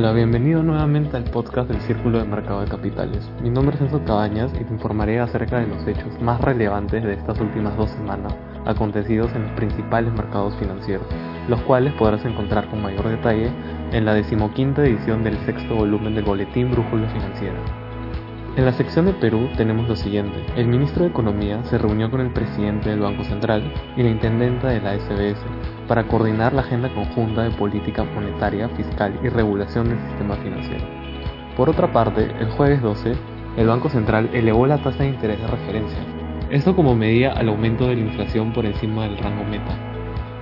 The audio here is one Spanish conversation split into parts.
Hola, bienvenido nuevamente al podcast del Círculo de Mercado de Capitales. Mi nombre es Enzo Cabañas y te informaré acerca de los hechos más relevantes de estas últimas dos semanas acontecidos en los principales mercados financieros, los cuales podrás encontrar con mayor detalle en la decimoquinta edición del sexto volumen del Boletín Brújula Financiera. En la sección de Perú tenemos lo siguiente. El ministro de Economía se reunió con el presidente del Banco Central y la intendenta de la SBS para coordinar la agenda conjunta de política monetaria, fiscal y regulación del sistema financiero. Por otra parte, el jueves 12, el Banco Central elevó la tasa de interés de referencia, esto como medida al aumento de la inflación por encima del rango meta.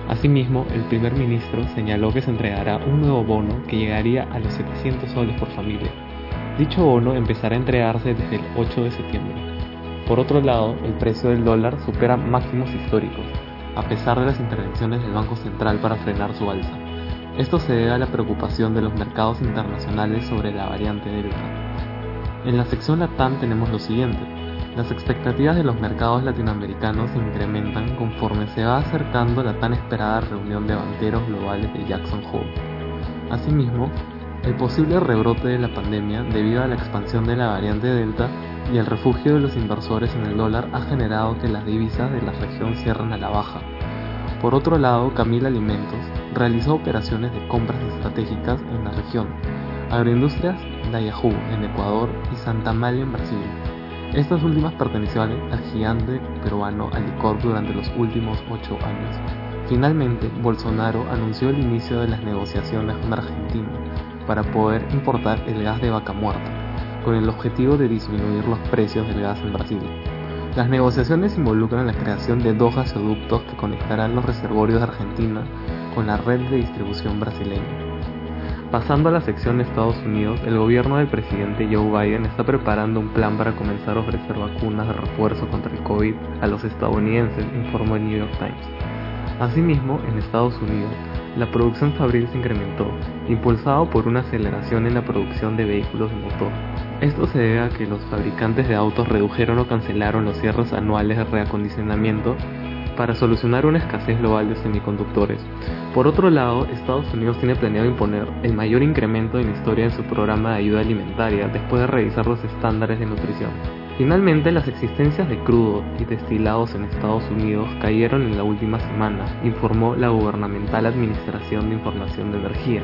Asimismo, el primer ministro señaló que se entregará un nuevo bono que llegaría a los 700 soles por familia. Dicho bono empezará a entregarse desde el 8 de septiembre. Por otro lado, el precio del dólar supera máximos históricos, a pesar de las intervenciones del Banco Central para frenar su alza. Esto se debe a la preocupación de los mercados internacionales sobre la variante Delta. En la sección LATAM tenemos lo siguiente. Las expectativas de los mercados latinoamericanos se incrementan conforme se va acercando la tan esperada reunión de banqueros globales de Jackson Hole. Asimismo, el posible rebrote de la pandemia debido a la expansión de la variante Delta y el refugio de los inversores en el dólar ha generado que las divisas de la región cierren a la baja. Por otro lado, Camila Alimentos realizó operaciones de compras estratégicas en la región, Agroindustrias Dayahoo en Ecuador y Santa Malia en Brasil. Estas últimas pertenecían al gigante peruano Alicorp durante los últimos ocho años. Finalmente, Bolsonaro anunció el inicio de las negociaciones con Argentina para poder importar el gas de vaca muerta con el objetivo de disminuir los precios del gas en Brasil. Las negociaciones involucran la creación de dos gasoductos que conectarán los reservorios de Argentina con la red de distribución brasileña. Pasando a la sección de Estados Unidos, el gobierno del presidente Joe Biden está preparando un plan para comenzar a ofrecer vacunas de refuerzo contra el COVID a los estadounidenses, informó el New York Times. Asimismo, en Estados Unidos, la producción fabril se incrementó, impulsado por una aceleración en la producción de vehículos de motor. Esto se debe a que los fabricantes de autos redujeron o cancelaron los cierres anuales de reacondicionamiento para solucionar una escasez global de semiconductores. Por otro lado, Estados Unidos tiene planeado imponer el mayor incremento en la historia en su programa de ayuda alimentaria después de revisar los estándares de nutrición. Finalmente, las existencias de crudo y destilados en Estados Unidos cayeron en la última semana, informó la Gubernamental Administración de Información de Energía.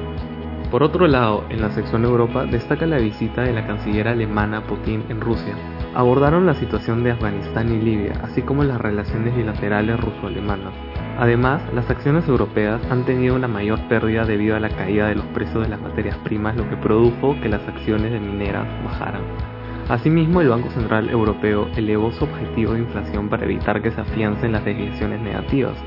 Por otro lado, en la sección Europa destaca la visita de la canciller alemana Putin en Rusia. Abordaron la situación de Afganistán y Libia, así como las relaciones bilaterales ruso-alemanas. Además, las acciones europeas han tenido una mayor pérdida debido a la caída de los precios de las materias primas, lo que produjo que las acciones de mineras bajaran. Asimismo, el Banco Central Europeo elevó su objetivo de inflación para evitar que se afiancen las desviaciones negativas.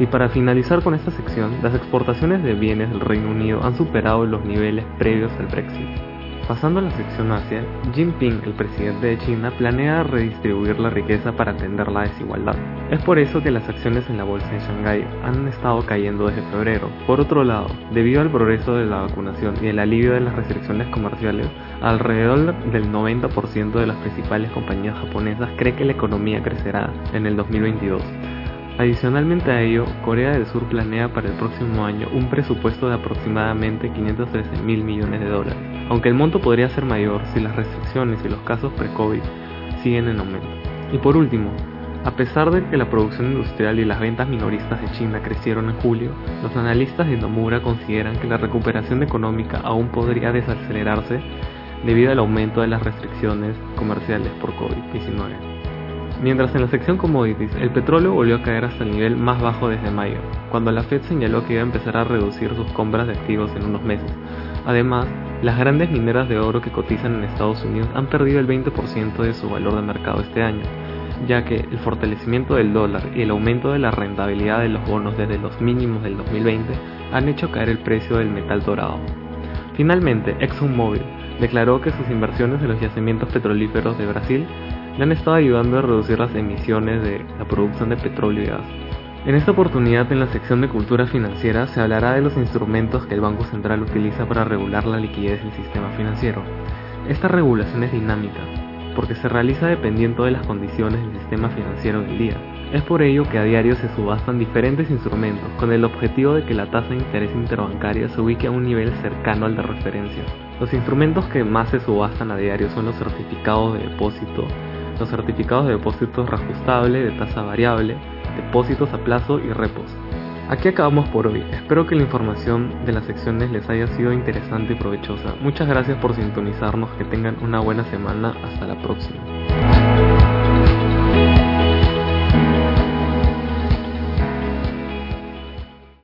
Y para finalizar con esta sección, las exportaciones de bienes del Reino Unido han superado los niveles previos al Brexit. Pasando a la sección Asia, Jinping, el presidente de China, planea redistribuir la riqueza para atender la desigualdad. Es por eso que las acciones en la bolsa de Shanghái han estado cayendo desde febrero. Por otro lado, debido al progreso de la vacunación y el alivio de las restricciones comerciales, alrededor del 90% de las principales compañías japonesas cree que la economía crecerá en el 2022. Adicionalmente a ello, Corea del Sur planea para el próximo año un presupuesto de aproximadamente 513 mil millones de dólares, aunque el monto podría ser mayor si las restricciones y los casos pre-COVID siguen en aumento. Y por último, a pesar de que la producción industrial y las ventas minoristas de China crecieron en julio, los analistas de Nomura consideran que la recuperación económica aún podría desacelerarse debido al aumento de las restricciones comerciales por COVID-19. Mientras en la sección commodities, el petróleo volvió a caer hasta el nivel más bajo desde mayo, cuando la Fed señaló que iba a empezar a reducir sus compras de activos en unos meses. Además, las grandes mineras de oro que cotizan en Estados Unidos han perdido el 20% de su valor de mercado este año, ya que el fortalecimiento del dólar y el aumento de la rentabilidad de los bonos desde los mínimos del 2020 han hecho caer el precio del metal dorado. Finalmente, ExxonMobil declaró que sus inversiones en los yacimientos petrolíferos de Brasil le han estado ayudando a reducir las emisiones de la producción de petróleo y gas. En esta oportunidad, en la sección de cultura financiera, se hablará de los instrumentos que el Banco Central utiliza para regular la liquidez del sistema financiero. Esta regulación es dinámica, porque se realiza dependiendo de las condiciones del sistema financiero del día. Es por ello que a diario se subastan diferentes instrumentos con el objetivo de que la tasa de interés interbancaria se ubique a un nivel cercano al de referencia. Los instrumentos que más se subastan a diario son los certificados de depósito, los certificados de depósito reajustable, de tasa variable, depósitos a plazo y repos. Aquí acabamos por hoy. Espero que la información de las secciones les haya sido interesante y provechosa. Muchas gracias por sintonizarnos. Que tengan una buena semana. Hasta la próxima.